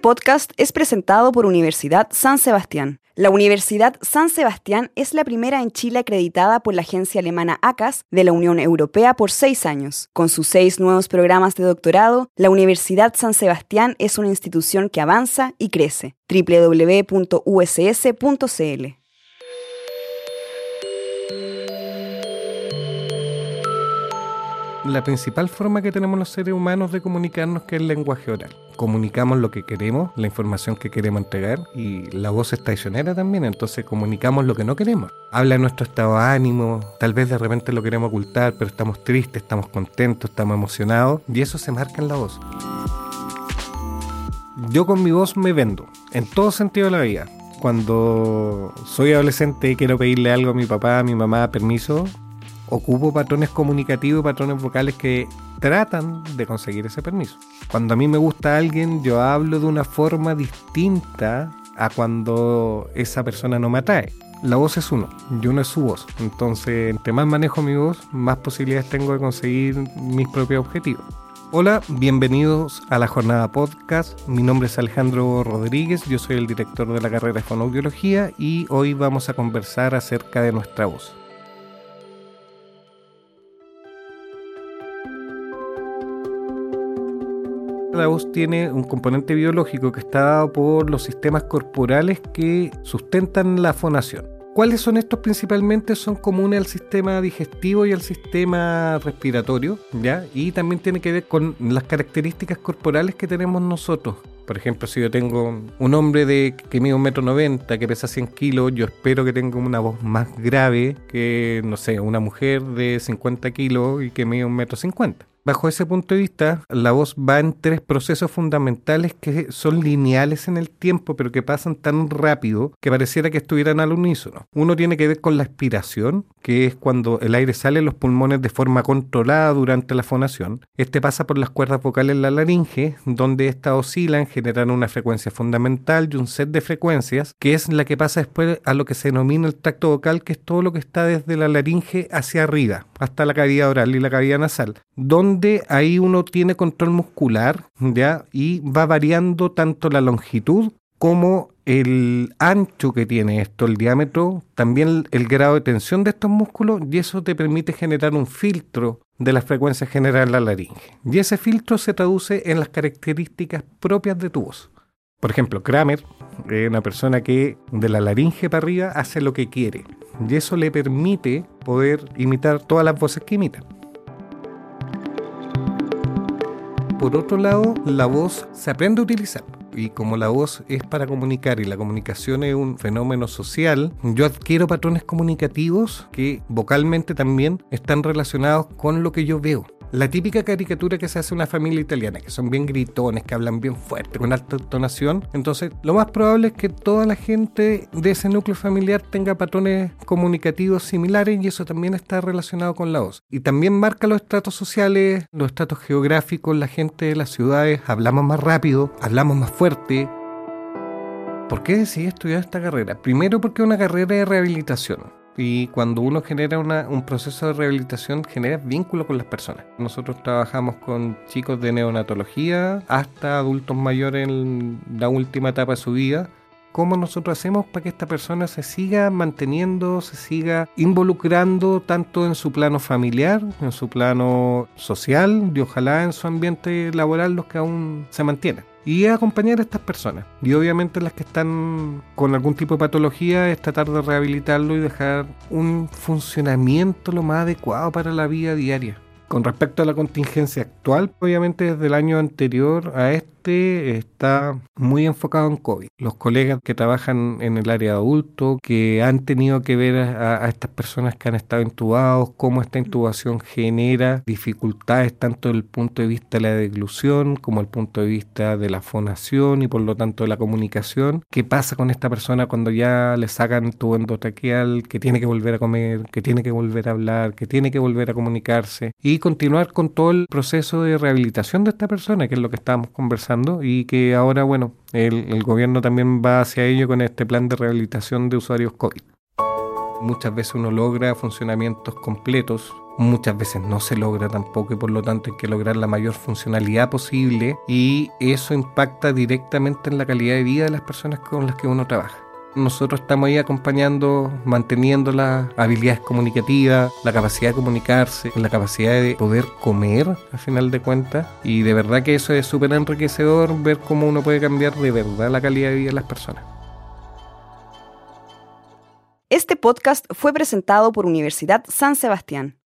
podcast es presentado por Universidad San Sebastián. La Universidad San Sebastián es la primera en Chile acreditada por la agencia alemana ACAS de la Unión Europea por seis años. Con sus seis nuevos programas de doctorado, la Universidad San Sebastián es una institución que avanza y crece. www.uss.cl la principal forma que tenemos los seres humanos de comunicarnos que es el lenguaje oral. Comunicamos lo que queremos, la información que queremos entregar y la voz es traicionera también, entonces comunicamos lo que no queremos. Habla nuestro estado de ánimo, tal vez de repente lo queremos ocultar, pero estamos tristes, estamos contentos, estamos emocionados y eso se marca en la voz. Yo con mi voz me vendo, en todo sentido de la vida cuando soy adolescente y quiero pedirle algo a mi papá, a mi mamá, permiso, ocupo patrones comunicativos, patrones vocales que tratan de conseguir ese permiso. Cuando a mí me gusta alguien, yo hablo de una forma distinta a cuando esa persona no me atrae. La voz es uno, y uno es su voz. Entonces, entre más manejo mi voz, más posibilidades tengo de conseguir mis propios objetivos. Hola, bienvenidos a la jornada podcast. Mi nombre es Alejandro Rodríguez, yo soy el director de la carrera de fonoaudiología y hoy vamos a conversar acerca de nuestra voz. La voz tiene un componente biológico que está dado por los sistemas corporales que sustentan la fonación. ¿Cuáles son estos principalmente? Son comunes al sistema digestivo y al sistema respiratorio, ¿ya? Y también tiene que ver con las características corporales que tenemos nosotros. Por ejemplo, si yo tengo un hombre de que mide un metro noventa, que pesa 100 kilos, yo espero que tenga una voz más grave que, no sé, una mujer de 50 kilos y que mide un metro cincuenta. Bajo ese punto de vista, la voz va en tres procesos fundamentales que son lineales en el tiempo, pero que pasan tan rápido que pareciera que estuvieran al unísono. Uno tiene que ver con la expiración, que es cuando el aire sale de los pulmones de forma controlada durante la fonación. Este pasa por las cuerdas vocales en la laringe, donde éstas oscilan, generan una frecuencia fundamental y un set de frecuencias, que es la que pasa después a lo que se denomina el tracto vocal, que es todo lo que está desde la laringe hacia arriba, hasta la cavidad oral y la cavidad nasal, donde ahí uno tiene control muscular, ¿ya? Y va variando tanto la longitud como el ancho que tiene esto, el diámetro, también el grado de tensión de estos músculos, y eso te permite generar un filtro de la frecuencia general de la laringe. Y ese filtro se traduce en las características propias de tu voz. Por ejemplo, Kramer es una persona que de la laringe para arriba hace lo que quiere, y eso le permite poder imitar todas las voces que imita. por otro lado, la voz se aprende a utilizar. Y como la voz es para comunicar y la comunicación es un fenómeno social, yo adquiero patrones comunicativos que vocalmente también están relacionados con lo que yo veo la típica caricatura que se hace una familia italiana, que son bien gritones, que hablan bien fuerte, con alta entonación. Entonces, lo más probable es que toda la gente de ese núcleo familiar tenga patrones comunicativos similares y eso también está relacionado con la voz. Y también marca los estratos sociales, los estratos geográficos, la gente de las ciudades, hablamos más rápido, hablamos más fuerte, ¿Por qué decidí estudiar esta carrera? Primero porque es una carrera de rehabilitación y cuando uno genera un proceso de rehabilitación genera vínculo con las personas. Nosotros trabajamos con chicos de neonatología hasta adultos mayores en la última etapa de su vida. ¿Cómo nosotros hacemos para que esta persona se siga manteniendo, se siga involucrando tanto en su plano familiar, en su plano social y ojalá en su ambiente laboral los que aún se mantienen? Y acompañar a estas personas. Y obviamente las que están con algún tipo de patología es tratar de rehabilitarlo y dejar un funcionamiento lo más adecuado para la vida diaria. Con respecto a la contingencia actual, obviamente desde el año anterior a este está muy enfocado en COVID. Los colegas que trabajan en el área adulto, que han tenido que ver a, estas personas que han estado intubados, cómo esta intubación genera dificultades tanto desde el punto de vista de la deglución como el punto de vista de la fonación y por lo tanto de la comunicación. ¿Qué pasa con esta persona cuando ya le sacan tu endotraqueal, que tiene que volver a comer, que tiene que volver a hablar, que tiene que volver a comunicarse? Y continuar con todo el proceso de rehabilitación de esta persona, que es lo que estábamos conversando y que ahora, bueno, el, gobierno también va hacia ello con este plan de rehabilitación de usuarios COVID. Muchas veces uno logra funcionamientos completos muchas veces no se logra tampoco y por lo tanto hay que lograr la mayor funcionalidad posible y eso impacta directamente en la calidad de vida de las personas con las que uno trabaja. Nosotros estamos ahí acompañando, manteniendo las habilidades comunicativas, la capacidad de comunicarse, la capacidad de poder comer, al final de cuentas. Y de verdad que eso es súper enriquecedor ver cómo uno puede cambiar de verdad la calidad de vida de las personas. Este podcast fue presentado por Universidad San Sebastián.